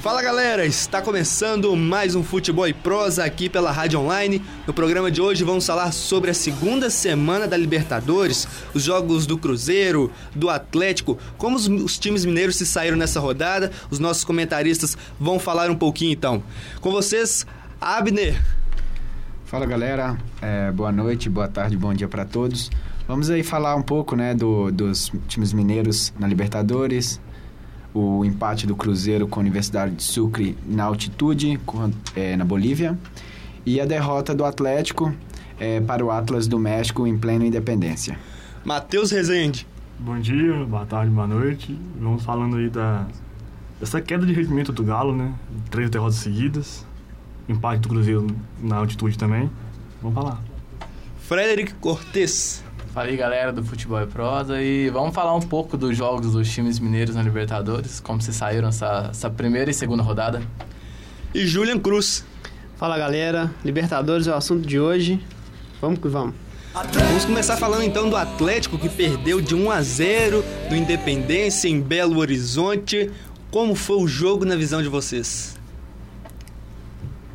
Fala galera, está começando mais um Futebol e Prosa aqui pela Rádio Online. No programa de hoje vamos falar sobre a segunda semana da Libertadores, os jogos do Cruzeiro, do Atlético, como os, os times mineiros se saíram nessa rodada. Os nossos comentaristas vão falar um pouquinho então. Com vocês, Abner. Fala galera, é, boa noite, boa tarde, bom dia para todos. Vamos aí falar um pouco né, do, dos times mineiros na Libertadores, o empate do Cruzeiro com a Universidade de Sucre na altitude, com, é, na Bolívia, e a derrota do Atlético é, para o Atlas do México em plena independência. Matheus Rezende. Bom dia, boa tarde, boa noite. Vamos falando aí da dessa queda de rendimento do Galo, né? Três derrotas seguidas, empate do Cruzeiro na altitude também. Vamos falar. Frederic Cortes. Fala aí galera do Futebol e Prosa e vamos falar um pouco dos jogos dos times mineiros na Libertadores, como se saíram essa, essa primeira e segunda rodada. E Julian Cruz. Fala galera, Libertadores é o assunto de hoje. Vamos que vamos. Vamos começar falando então do Atlético que perdeu de 1 a 0 do Independência em Belo Horizonte. Como foi o jogo na visão de vocês?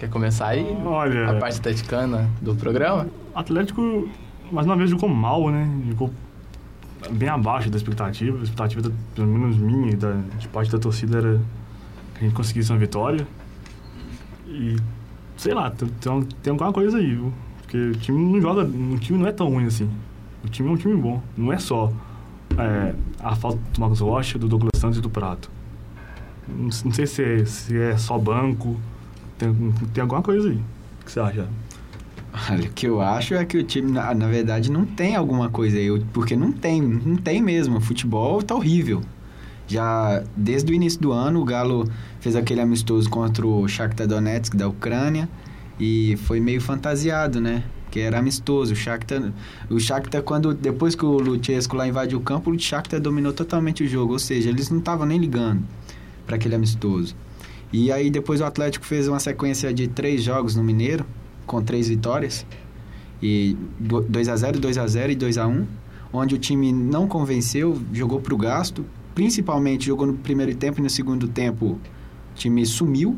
Quer começar aí? Olha, A parte atleticana do programa? Atlético mais uma vez jogou mal, né? Jogou bem abaixo da expectativa. A expectativa, da, pelo menos minha e da, de parte da torcida, era que a gente conseguisse uma vitória. E, sei lá, tem, tem, alguma coisa aí, viu? Porque o time não joga, o time não é tão ruim assim. O time é um time bom. Não é só é, a falta do Marcos Rocha, do Douglas Santos e do Prato. Não, não sei se é, se é só banco. Tem, tem alguma coisa aí. O que você acha? Olha, o que eu acho é que o time, na, na verdade, não tem alguma coisa aí, porque não tem, não tem mesmo. O futebol tá horrível. Já desde o início do ano, o Galo fez aquele amistoso contra o Shakhtar Donetsk da Ucrânia e foi meio fantasiado, né? Que era amistoso. O Shakhtar, o Shakhtar quando depois que o Luchesco lá invadiu o campo, o Shakhtar dominou totalmente o jogo, ou seja, eles não estavam nem ligando para aquele amistoso. E aí depois o Atlético fez uma sequência de três jogos no Mineiro, com três vitórias, e 2 a 0 2 a 0 e 2 a 1 onde o time não convenceu, jogou para o gasto, principalmente jogou no primeiro tempo e no segundo tempo o time sumiu,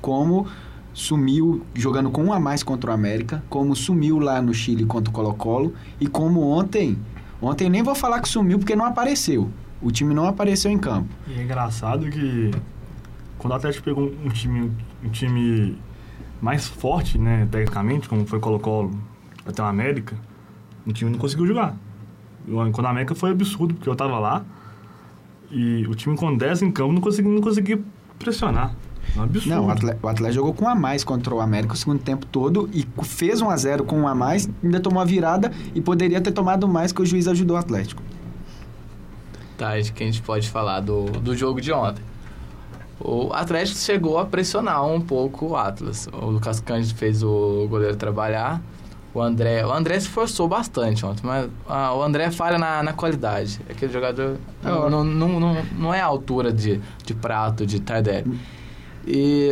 como sumiu jogando com um a mais contra o América, como sumiu lá no Chile contra o Colo-Colo, e como ontem, ontem nem vou falar que sumiu porque não apareceu, o time não apareceu em campo. E é engraçado que quando o Atlético pegou um time, um time mais forte, né, tecnicamente, como foi Colo-Colo até o América, o time não conseguiu jogar. Quando a América foi absurdo, porque eu tava lá e o time com 10 em campo não conseguia, não conseguia pressionar. É um absurdo. Não, o Atlético, o Atlético jogou com um a mais contra o América o segundo tempo todo e fez um a 0 com um a mais, ainda tomou a virada e poderia ter tomado mais que o juiz ajudou o Atlético. Tá, acho que a gente pode falar do, do jogo de ontem. O Atlético chegou a pressionar um pouco o Atlas. O Lucas Cândido fez o goleiro trabalhar. O André, o André se forçou bastante ontem, mas ah, o André falha na, na qualidade. Aquele jogador não, não, não, não, não é a altura de, de prato, de Tardelli. E,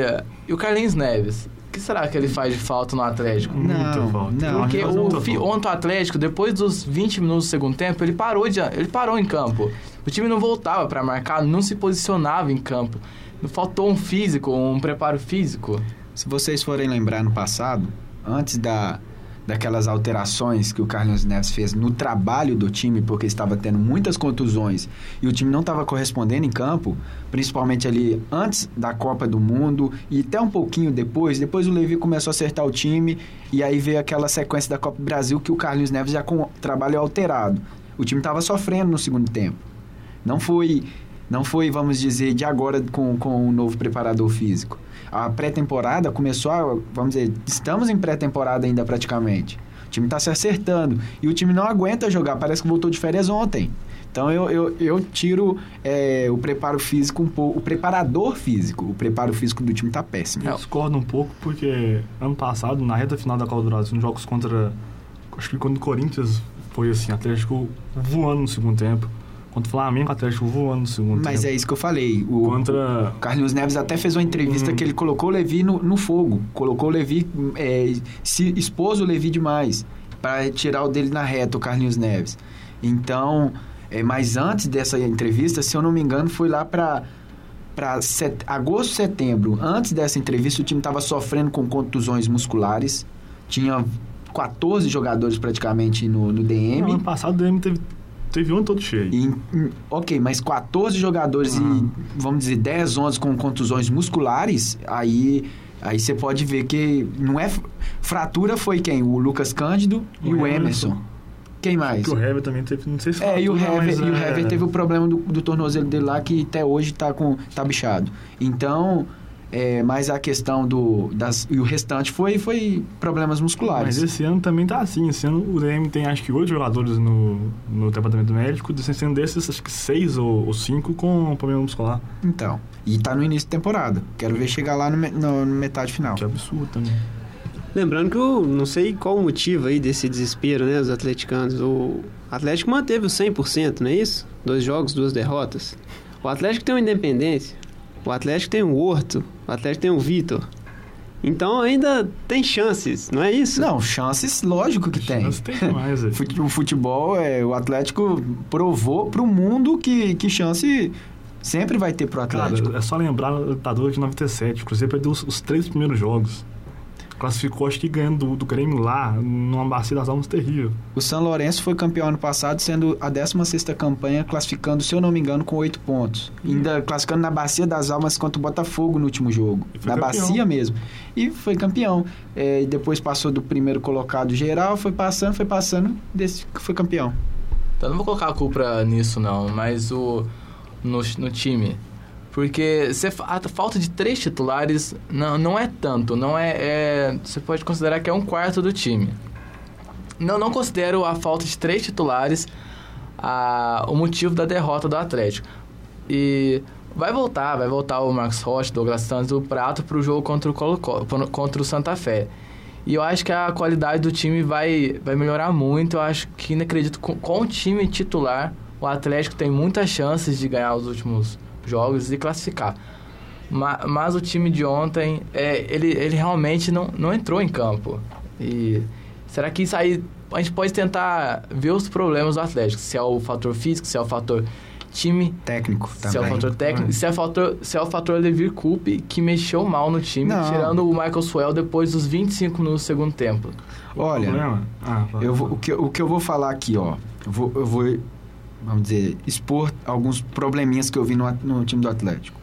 e o Carlinhos Neves, o que será que ele faz de falta no Atlético? Muita Não, falta. não. Porque o, fi- ontem o Atlético, depois dos 20 minutos do segundo tempo, ele parou, de, ele parou em campo. O time não voltava para marcar, não se posicionava em campo. Faltou um físico, um preparo físico. Se vocês forem lembrar no passado, antes da, daquelas alterações que o Carlos Neves fez no trabalho do time, porque estava tendo muitas contusões e o time não estava correspondendo em campo, principalmente ali antes da Copa do Mundo e até um pouquinho depois, depois o Levi começou a acertar o time e aí veio aquela sequência da Copa do Brasil que o Carlos Neves já com trabalho alterado. O time estava sofrendo no segundo tempo. Não foi, não foi, vamos dizer, de agora com, com o novo preparador físico. A pré-temporada começou a, vamos dizer, estamos em pré-temporada ainda praticamente. O time está se acertando e o time não aguenta jogar, parece que voltou de férias ontem. Então eu, eu, eu tiro é, o preparo físico um pouco, o preparador físico, o preparo físico do time está péssimo. Eu discordo um pouco porque ano passado, na reta final da Copa do Brasil, nos jogos contra. Acho que contra o Corinthians foi assim, Atlético voando no segundo tempo. Contra o Flamengo, Atlético voando no segundo Mas tempo. é isso que eu falei. O, Contra. O Carlos Neves até fez uma entrevista Hum. que ele colocou o Levi no, no fogo. Colocou o Levi, é, se expôs o Levi demais. para tirar o dele na reta, o Carlinhos Neves. Então, é, mas antes dessa entrevista, se eu não me engano, foi lá para para set... agosto, setembro. Antes dessa entrevista, o time estava sofrendo com contusões musculares. Tinha 14 jogadores praticamente no, no DM. No ano passado o DM teve, teve um todo cheio. E, hum, ok, mas 14 jogadores Uhum. e, vamos dizer, 10, 11 com contusões musculares, aí aí você pode ver que não é... Fratura foi quem? O Lucas Cândido e O o Emerson. Emerson. Quem mais? Porque o Hever também teve, não sei se É, e o Hever, mas e o é- Hever teve o problema do, do tornozelo dele lá que até hoje tá, com, tá bichado. Então, é, mas a questão do... Das, e o restante foi, foi problemas musculares. Mas esse ano também tá assim. Esse ano o DM tem acho que oito jogadores no, no departamento médico. Sendo desses, acho que seis ou, ou cinco com problema muscular. Então, e tá no início da temporada. Quero ver chegar lá no, no- no metade final. Que absurdo também. Lembrando que eu não sei qual o motivo aí desse desespero, né, dos atleticanos. O Atlético manteve o 100%, não é isso? Dois jogos, duas derrotas. O Atlético tem o Independência. O Atlético tem o Horto. O Atlético tem o Vitor. Então ainda tem chances, não é isso? Não, chances, lógico que tem. Chance tem demais, velho. Fute- O futebol, é, o Atlético provou pro mundo que, que chance sempre vai ter pro Atlético. Cara, é só lembrar o Libertadores de 97. O Cruzeiro perdeu os, os três primeiros jogos. Classificou, acho que ganhando do, do Grêmio lá, numa bacia das almas terrível. O São Lourenço foi campeão ano passado, sendo a 16ª campanha, classificando, se eu não me engano, com 8 pontos. Ainda classificando na Bacia das Almas contra o Botafogo no último jogo. Na campeão. Bacia mesmo. E foi campeão. É, e depois passou do primeiro colocado geral, foi passando, foi passando, desse que foi campeão. Então não vou colocar a culpa nisso não, mas o no, no time. Porque fa- a falta de três titulares não, não é tanto, não é, é- Você pode considerar que é um quarto do time. Não, não considero a falta de três titulares a, o motivo da derrota do Atlético. E vai voltar, vai voltar o Marcos Rocha, Douglas Santos, o Prato para o jogo contra o, Colo contra o Santa Fé. E eu acho que a qualidade do time vai, vai melhorar muito. Eu acho que, não acredito, com, com o time titular, o Atlético tem muitas chances de ganhar os últimos jogos e classificar. Ma, mas o time de ontem, é, ele, ele realmente não, não entrou em campo. E será que isso aí a gente pode tentar ver os problemas do Atlético? Se é o fator físico, se é o fator time, Técnico se é o também. fator técnico, se é o fator, se é o fator Levir Coupe que mexeu mal no time, Não. tirando o Michael Swell depois dos 25 no segundo tempo. Olha? Ah. Eu vou- o, que, o que eu vou falar aqui, ó. Eu vou, eu vou, vamos dizer, expor alguns probleminhas que eu vi no, no time do Atlético.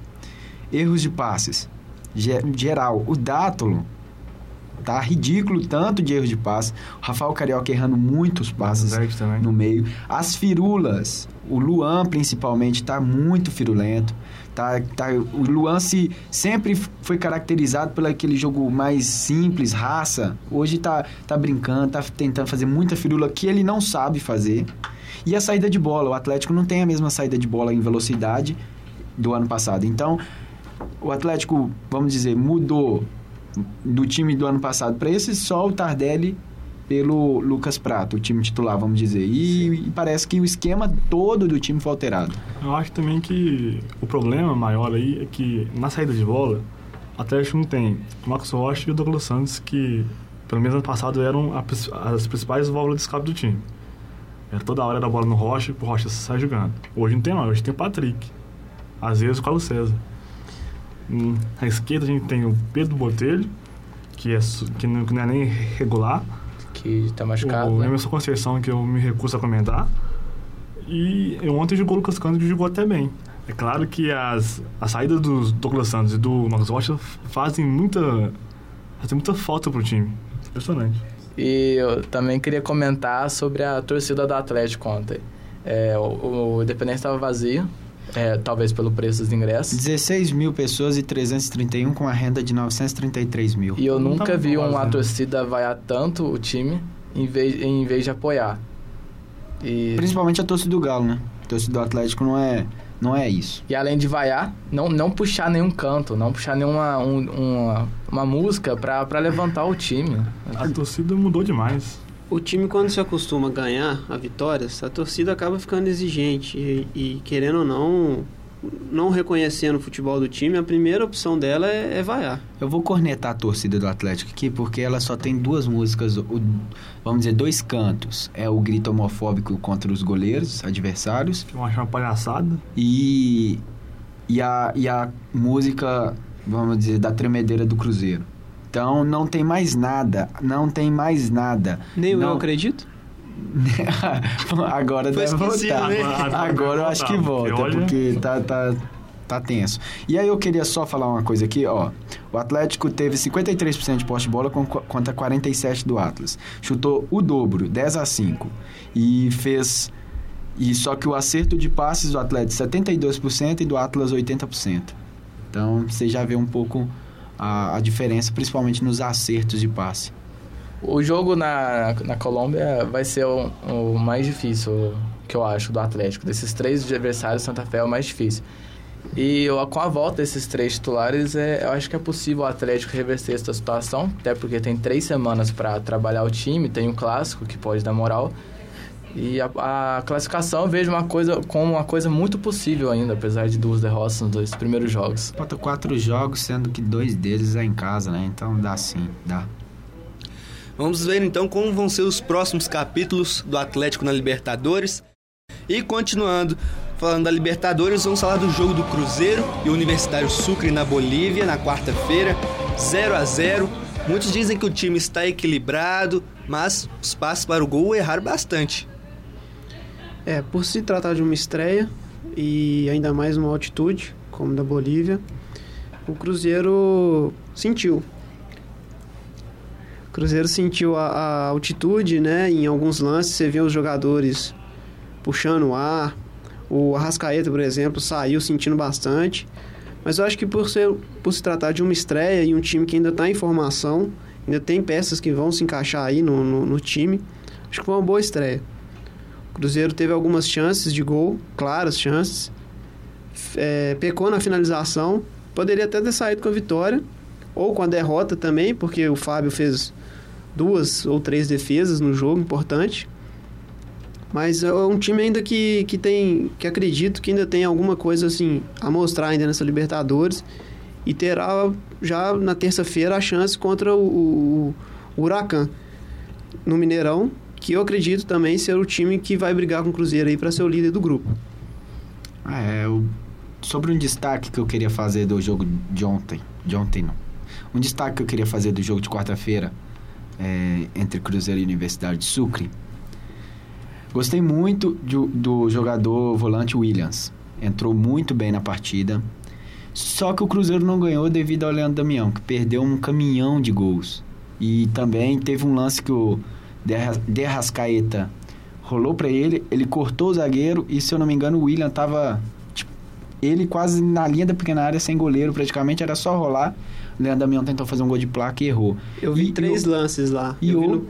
Erros de passes. Ge- geral, o Dátolo tá ridículo tanto de erros de passe. O Rafael Carioca errando muitos passes também. no meio. As firulas, o Luan principalmente tá muito firulento. Tá, tá, o Luan se sempre foi caracterizado pelo aquele jogo mais simples, raça. Hoje tá, tá brincando, tá tentando fazer muita firula que ele não sabe fazer. E a saída de bola, o Atlético não tem a mesma saída de bola em velocidade do ano passado. Então, o Atlético, vamos dizer, mudou do time do ano passado para esse só o Tardelli pelo Lucas Prato, o time titular, vamos dizer. E, e parece que o esquema todo do time foi alterado. Eu acho também que o problema maior aí é que na saída de bola, o Atlético não tem o Marcos Rocha e o Douglas Santos, que pelo menos ano passado eram a as principais válvulas de escape do time. Era toda hora da bola no Rocha, o Rocha sai jogando. Hoje não tem não, hoje tem o Patrick. Às vezes o Carlos César. Hum, À esquerda a gente tem o Pedro Botelho, que, é, su- que, não, que não é nem regular. Que tá machucado, O né? Emerson Conceição, que eu me recuso a comentar. E ontem jogou o Lucas Cândido e jogou até bem. É claro que as, a saída do Douglas Santos e do Marcos Rocha fazem muita, fazem muita falta pro time. Impressionante. E eu também queria comentar sobre a torcida do Atlético ontem. É, o, o Independente estava vazio, é, talvez pelo preço dos ingressos. 16 mil pessoas e 331 com a renda de 933 mil. E eu Não nunca tá vi uma né? torcida vaiar tanto o time em vez, em vez de apoiar. E, Principalmente a torcida do Galo, né? A torcida do Atlético não é, não é isso. e além de vaiar, não, não puxar nenhum canto, não puxar nenhuma um- uma, uma música pra levantar o time. A torcida mudou demais. O time, quando se acostuma a ganhar a vitórias, a torcida acaba ficando exigente e, e, querendo ou não, não reconhecendo o futebol do time, a primeira opção dela é, é vaiar. Eu vou cornetar a torcida do Atlético aqui, porque ela só tem duas músicas, o, vamos dizer, dois cantos. É o grito homofóbico contra os goleiros, adversários. Que eu acho uma palhaçada. E, e, a, e a música, vamos dizer, da tremedeira do Cruzeiro. Então não tem mais nada, não tem mais nada. Nem não, eu acredito. agora Foi deve voltar. né? Agora- eu acho que volta, Porque olha- porque tá, tá, tá tenso. E aí eu queria só falar uma coisa aqui, ó. O Atlético teve 53% de poste de bola com- contra 47% do Atlas. Chutou o dobro, 10 a 5. E fez... E só que o acerto de passes do Atlético 72% e do Atlas 80%. Então você já vê um pouco a, a diferença, principalmente nos acertos de passe. O jogo na, na Colômbia vai ser o, o mais difícil, que eu acho, do Atlético. Desses três adversários, Santa Fé é o mais difícil. E eu, com a volta desses três titulares, é, eu acho que é possível o Atlético reverter essa situação, até porque tem três semanas para trabalhar o time, tem um clássico que pode dar moral. E a, a classificação eu vejo uma coisa como uma coisa muito possível ainda, apesar de duas derrotas nos dois primeiros jogos. Falta quatro jogos, sendo que dois deles é em casa, né? Então dá sim, dá. Vamos ver então como vão ser os próximos capítulos do Atlético na Libertadores. E continuando, falando da Libertadores, vamos falar do jogo do Cruzeiro e Universitário Sucre na Bolívia na quarta-feira, 0 a 0. Muitos dizem que o time está equilibrado, mas os passes para o gol erraram bastante. É, por se tratar de uma estreia e ainda mais uma altitude, como da Bolívia, o Cruzeiro sentiu. O Cruzeiro sentiu a, a altitude, né? Em alguns lances você vê os jogadores puxando o ar. O Arrascaeta, por exemplo, saiu sentindo bastante. Mas eu acho que por, ser, por se tratar de uma estreia e um time que ainda está em formação, ainda tem peças que vão se encaixar aí no, no, no time, acho que foi uma boa estreia. Cruzeiro teve algumas chances de gol, claras chances. É, pecou na finalização. Poderia até ter saído com a vitória. Ou com a derrota também, porque o Fábio fez duas ou três defesas no jogo, importante. Mas é um time ainda que, que tem. que acredito que ainda tem alguma coisa assim a mostrar ainda nessa Libertadores. E terá já na terça-feira a chance contra o, o, o Huracan no Mineirão, que eu acredito também ser o time que vai brigar com o Cruzeiro aí para ser o líder do grupo. Ah, é, o- sobre um destaque que eu queria fazer do jogo de ontem. De ontem não. Um destaque que eu queria fazer do jogo de quarta-feira é, entre Cruzeiro e Universidade de Sucre. Gostei muito do, do jogador volante Williams. Entrou muito bem na partida. Só que o Cruzeiro não ganhou devido ao Leandro Damião, que perdeu um caminhão de gols. E também teve um lance que o Derra- Derrascaeta rolou pra ele, ele cortou o zagueiro e, se eu não me engano, o William tava tipo, ele quase na linha da pequena área, sem goleiro, praticamente era só rolar. O Leandro Damião tentou fazer um gol de placa e errou. Eu vi E- três e lances lá. e o- no-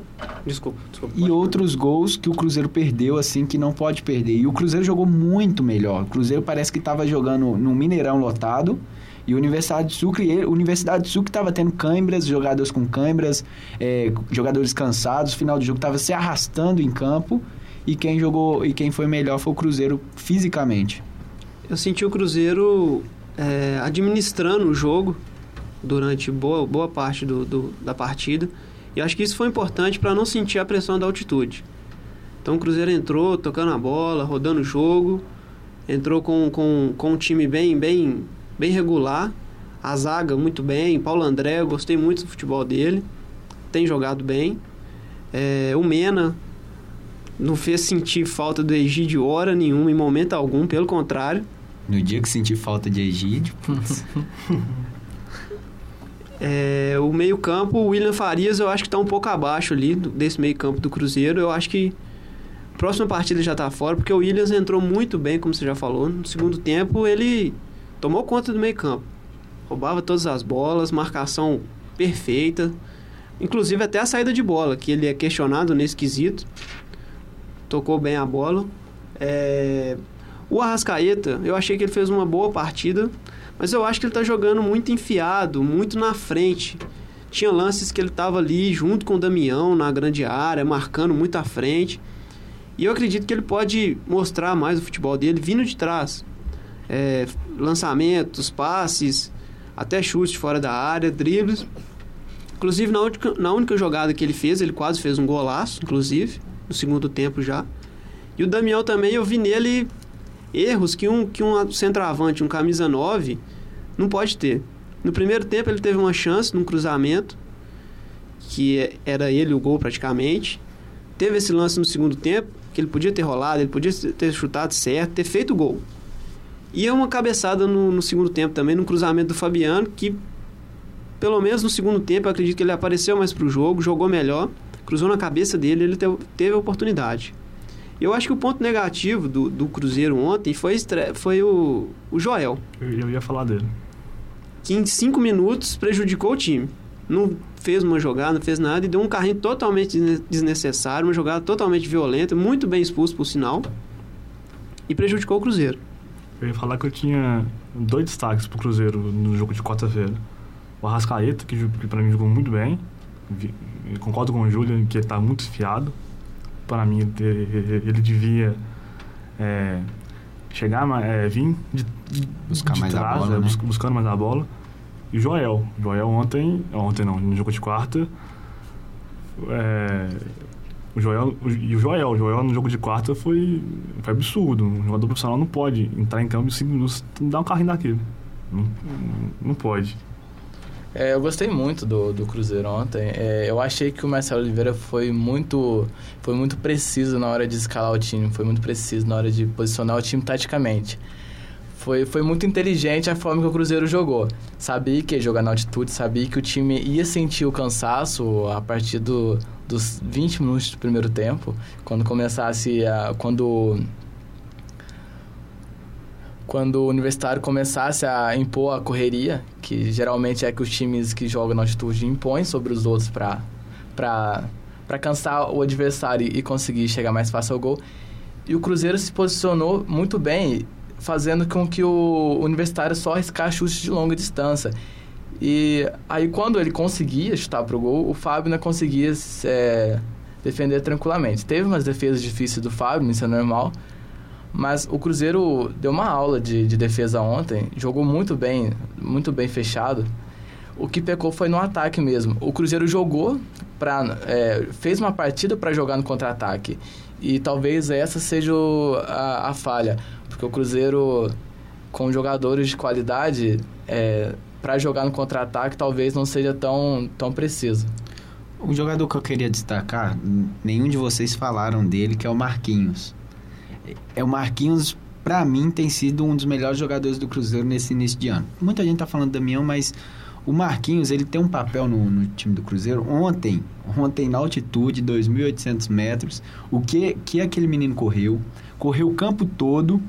Desculpa, desculpa. E outros gols que o Cruzeiro perdeu, assim, que não pode perder. E o Cruzeiro jogou muito melhor. O Cruzeiro parece que estava jogando no Mineirão lotado. E Universidade de Sucre, Universidade de Sucre estava tendo câimbras, jogadores com câimbras, é, jogadores cansados. Final do jogo estava se arrastando em campo. E quem jogou e quem foi melhor foi o Cruzeiro fisicamente. Eu senti o Cruzeiro é, administrando o jogo durante boa, boa parte do, do- da partida. E acho que isso foi importante para não sentir a pressão da altitude. Então o Cruzeiro entrou tocando a bola, rodando o jogo, entrou com, com, com um time bem, bem, bem regular. A zaga muito bem, Paulo André, eu gostei muito do futebol dele, tem jogado bem. É, o Mena não fez sentir falta do Egídio hora nenhuma, em momento algum, pelo contrário. No dia que senti falta de Egídio, putz, É, o meio-campo, o William Farias, eu acho que está um pouco abaixo ali desse meio-campo do Cruzeiro. Eu acho que próxima partida já está fora, porque o Williams entrou muito bem, como você já falou. No segundo tempo, ele tomou conta do meio-campo. Roubava todas as bolas, marcação perfeita. Inclusive até a saída de bola, que ele é questionado nesse quesito. Tocou bem a bola. É, O Arrascaeta, eu achei que ele fez uma boa partida, mas eu acho que ele tá jogando muito enfiado, muito na frente. Tinha lances que ele tava ali junto com o Damião na grande área, marcando muito à frente. E eu acredito que ele pode mostrar mais o futebol dele vindo de trás. é, lançamentos, passes, até chutes fora da área, dribles. Inclusive, na única, na única jogada que ele fez, ele quase fez um golaço, inclusive, no segundo tempo já. E o Damião também, eu vi nele erros que um, que um centroavante, um camisa 9, não pode ter. No primeiro tempo, ele teve uma chance num cruzamento, que era ele o gol praticamente. Teve esse lance no segundo tempo, que ele podia ter rolado, ele podia ter chutado certo, ter feito o gol. E é uma cabeçada no, no, segundo tempo também, no cruzamento do Fabiano, que pelo menos no segundo tempo eu acredito que ele apareceu mais pro jogo, jogou melhor, cruzou na cabeça dele, ele teve, teve a oportunidade. Eu acho que o ponto negativo do, do Cruzeiro ontem foi, foi o, o Joel. Eu, eu ia falar dele. Que em cinco minutos prejudicou o time. Não fez uma jogada, não fez nada e deu um carrinho totalmente desnecessário, uma jogada totalmente violenta, muito bem expulso por sinal, e prejudicou o Cruzeiro. Eu ia falar que eu tinha dois destaques pro Cruzeiro no jogo de quarta-feira. O Arrascaeta, que, que para mim jogou muito bem. Concordo com o Júlio que ele tá muito fiado. Para mim, ele, ele devia é, chegar, é, vir de, buscar de mais trás, a bola, é, né? buscando mais a bola. E o Joel. O Joel ontem, ontem não, no jogo de quarta, é, o Joel, e o Joel, o Joel no jogo de quarta foi, foi absurdo. Um jogador profissional não pode entrar em campo e 5 minutos dar um carrinho daquele. Não, não pode. É, eu gostei muito do, do Cruzeiro ontem. É, eu achei que o Marcelo Oliveira foi muito, foi muito preciso na hora de escalar o time, foi muito preciso na hora de posicionar o time taticamente. Foi, foi muito inteligente a forma que o Cruzeiro jogou. Sabia que ia jogar na altitude, sabia que o time ia sentir o cansaço a partir do, dos 20 minutos do primeiro tempo, quando começasse a. quando quando o universitário começasse a impor a correria, que geralmente é que os times que jogam na altitude impõem sobre os outros para para cansar o adversário e conseguir chegar mais fácil ao gol. E o Cruzeiro se posicionou muito bem, fazendo com que o universitário só arriscar chutes de longa distância. E aí quando ele conseguia chutar pro gol, o Fábio não conseguia é, defender tranquilamente. Teve umas defesas difíceis do Fábio, isso é normal, mas o Cruzeiro deu uma aula de, de defesa ontem, jogou muito bem, muito bem fechado. O que pecou foi no ataque mesmo. O Cruzeiro jogou para é, fez uma partida para jogar no contra-ataque e talvez essa seja a, a, falha, porque o Cruzeiro com jogadores de qualidade é, para jogar no contra-ataque talvez não seja tão tão preciso. Um jogador que eu queria destacar, nenhum de vocês falaram dele, que é o Marquinhos é o Marquinhos, para mim, tem sido um dos melhores jogadores do Cruzeiro nesse início de ano. Muita gente tá falando do Damião, mas o Marquinhos, ele tem um papel no, no time do Cruzeiro. Ontem, ontem na altitude, 2.800 metros, o que, que aquele menino correu? Correu o campo todo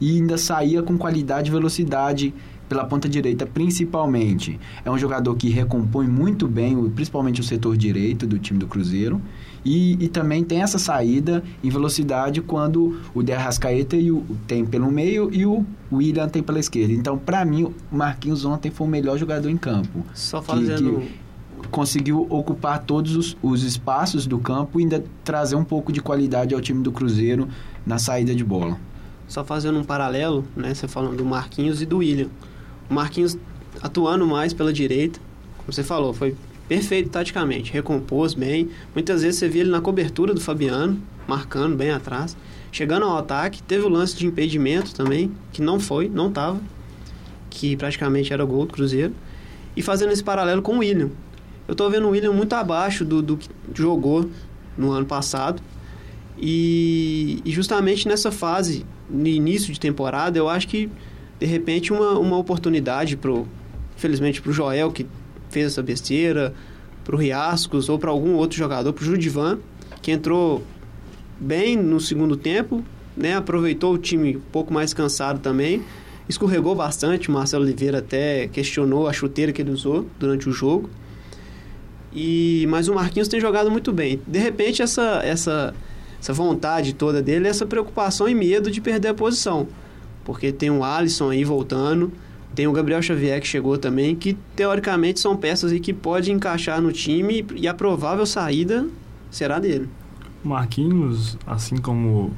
e ainda saía com qualidade e velocidade pela ponta direita, principalmente. É um jogador que recompõe muito bem, principalmente o setor direito do time do Cruzeiro. E, e também tem essa saída em velocidade quando o De Arrascaeta e o, tem pelo meio e o William tem pela esquerda. Então, para mim, o Marquinhos ontem foi o melhor jogador em campo. Só fazendo... Que, que conseguiu ocupar todos os, os espaços do campo e ainda trazer um pouco de qualidade ao time do Cruzeiro na saída de bola. Só fazendo um paralelo, né? Você falando do Marquinhos e do William. O Marquinhos atuando mais pela direita, como você falou, foi perfeito taticamente, recompôs bem. Muitas vezes você via ele na cobertura do Fabiano, marcando bem atrás. Chegando ao ataque, teve o lance de impedimento também, que não foi, não estava, que praticamente era gol do Cruzeiro. E fazendo esse paralelo com o William. Eu estou vendo o William muito abaixo do, do que jogou no ano passado. E, e justamente nessa fase, no início de temporada, eu acho que de repente uma, uma oportunidade pro infelizmente pro Joel que fez essa besteira, pro Riascos ou para algum outro jogador, pro Judivan, que entrou bem no segundo tempo, né? Aproveitou o time um pouco mais cansado também. Escorregou bastante, o Marcelo Oliveira até questionou a chuteira que ele usou durante o jogo. E mas o Marquinhos tem jogado muito bem. De repente essa essa essa vontade toda dele, essa preocupação e medo de perder a posição porque tem o Alisson aí voltando, tem o Gabriel Xavier que chegou também, que teoricamente são peças aí que podem encaixar no time e a provável saída será dele. Marquinhos, assim como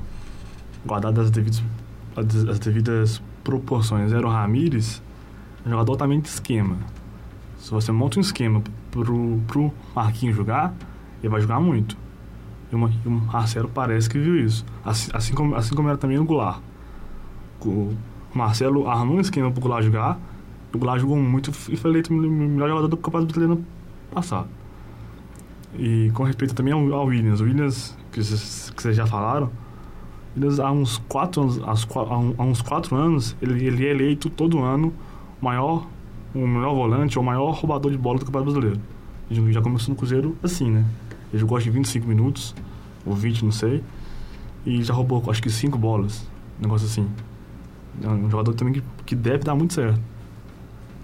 guardado as devidas, as devidas proporções era o Ramires, um jogador altamente esquema. Se você monta um esquema pro, pro Marquinhos jogar, ele vai jogar muito. E o Marcelo parece que viu isso. Assim, assim, como, assim como era também o Goulart. O Marcelo armou um esquema pro Goulart jogar, o Goulart jogou muito e foi eleito o melhor jogador do Campeonato Brasileiro passado. E com respeito também ao, Williams, o Williams, que vocês, já falaram, Williams há uns quatro anos, há uns quatro anos ele, ele é eleito todo ano o maior, o melhor volante ou o maior roubador de bola do Campeonato Brasileiro. Ele já começou no Cruzeiro assim, né? Ele jogou que 25 minutos, ou 20, não sei, e já roubou acho que 5 bolas, um negócio assim. É um jogador também que, que deve dar muito certo.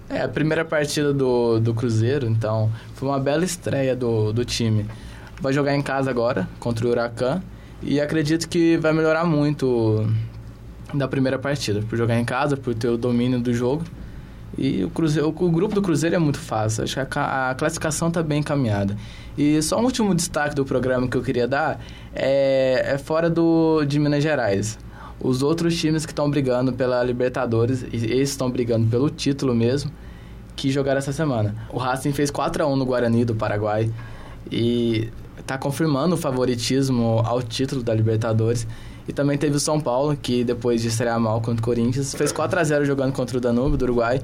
É, a primeira partida do, do Cruzeiro, então, foi uma bela estreia do, do time. Vai jogar em casa agora, contra o Huracan, e acredito que vai melhorar muito da primeira partida, por jogar em casa, por ter o domínio do jogo. E o, Cruzeiro, o, grupo do Cruzeiro é muito fácil, acho que a, a classificação está bem encaminhada. E só um último destaque do programa que eu queria dar é, é fora do, de Minas Gerais os outros times que estão brigando pela Libertadores, e esses estão brigando pelo título mesmo, que jogaram essa semana. O Racing fez 4 a 1 no Guarani do Paraguai e está confirmando o favoritismo ao título da Libertadores. E também teve o São Paulo, que depois de estrear mal contra o Corinthians, fez 4 a 0 jogando contra o Danúbio do Uruguai.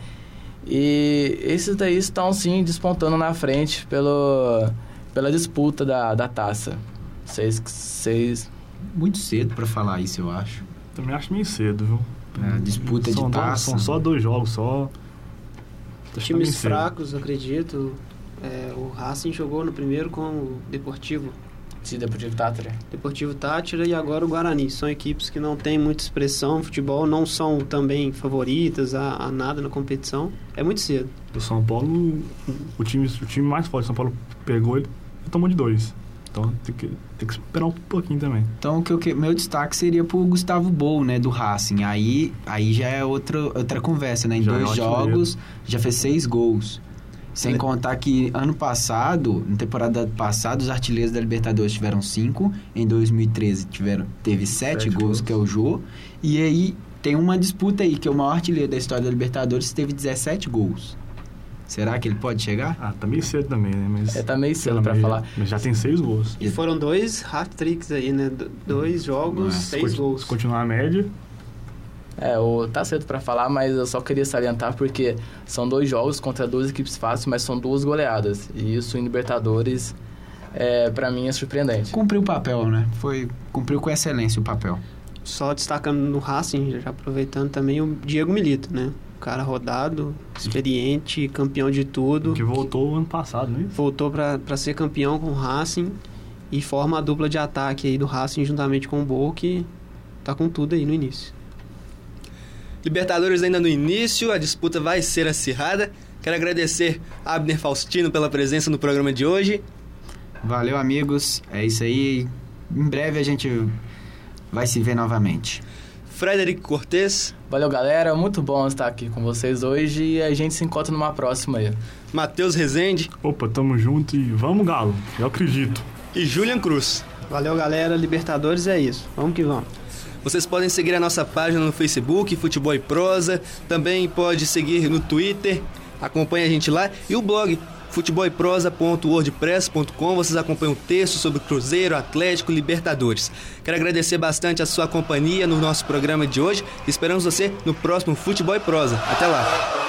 E esses daí estão sim despontando na frente pelo, pela disputa da, da taça. Seis... Muito cedo para falar isso, eu acho. Também acho meio cedo, viu? É, disputa são de dois, taça. São só dois jogos, só. Acho Times tá fracos, acredito. É, o Racing jogou no primeiro com o Deportivo. Sim, Deportivo Tátira. Deportivo Tátira e agora o Guarani. São equipes que não têm muita expressão no futebol, não são também favoritas a, a nada na competição. É muito cedo. cedo. O São Paulo, o time, o time mais forte, o São Paulo pegou ele e tomou de dois. Então tem que, tem que esperar um pouquinho também. Então, o que, eu, meu destaque seria pro Gustavo Bou, né, do Racing. Aí, aí já é outra, outra conversa, né? Em Já é dois um jogos, já fez seis gols. Sem contar que ano passado, na temporada passada, os artilheiros da Libertadores tiveram cinco. Em 2013 tiveram, teve sete, Sete gols, gols. que é o Jô. E aí tem uma disputa aí, que é o maior artilheiro da história da Libertadores teve 17 gols. Será que ele pode chegar? Ah, tá meio cedo também, né? Mas, É, tá meio cedo menos falar. Já, mas já tem seis gols. E foram dois hat-tricks aí, né? Dois jogos, É, Se seis conti- gols. Se continuar a média, É, o, tá cedo pra falar, mas eu só queria salientar porque são dois jogos contra duas equipes fáceis, mas são duas goleadas. E isso em Libertadores, é, para mim, é surpreendente. Cumpriu o papel, né? Foi, cumpriu com excelência o papel. Só destacando no Racing, já aproveitando também o Diego Milito, né? Cara rodado, experiente, campeão de tudo. que voltou ano passado, né? Voltou para ser campeão com o Racing e forma a dupla de ataque aí do Racing juntamente com o Bo, que tá com tudo aí no início. Libertadores ainda no início, a disputa vai ser acirrada. Quero agradecer a Abner Faustino pela presença no programa de hoje. Valeu, amigos. É isso aí. Em breve a gente vai se ver novamente. Frederico Cortes, Valeu, galera. Muito bom estar aqui com vocês hoje e a gente se encontra numa próxima aí. Matheus Rezende Opa, tamo junto e vamos, Galo. Eu acredito. e Julian Cruz. Valeu, galera. Libertadores é isso. Vamos que vamos. Vocês podem seguir a nossa página no Facebook, Futebol e Prosa. Também pode seguir no Twitter. Acompanhe a gente lá. E o blog futeboleprosa.wordpress.com. Vocês acompanham o texto sobre Cruzeiro, Atlético, Libertadores. Quero agradecer bastante a sua companhia no nosso programa de hoje. Esperamos você no próximo Futebol e Prosa. Até lá!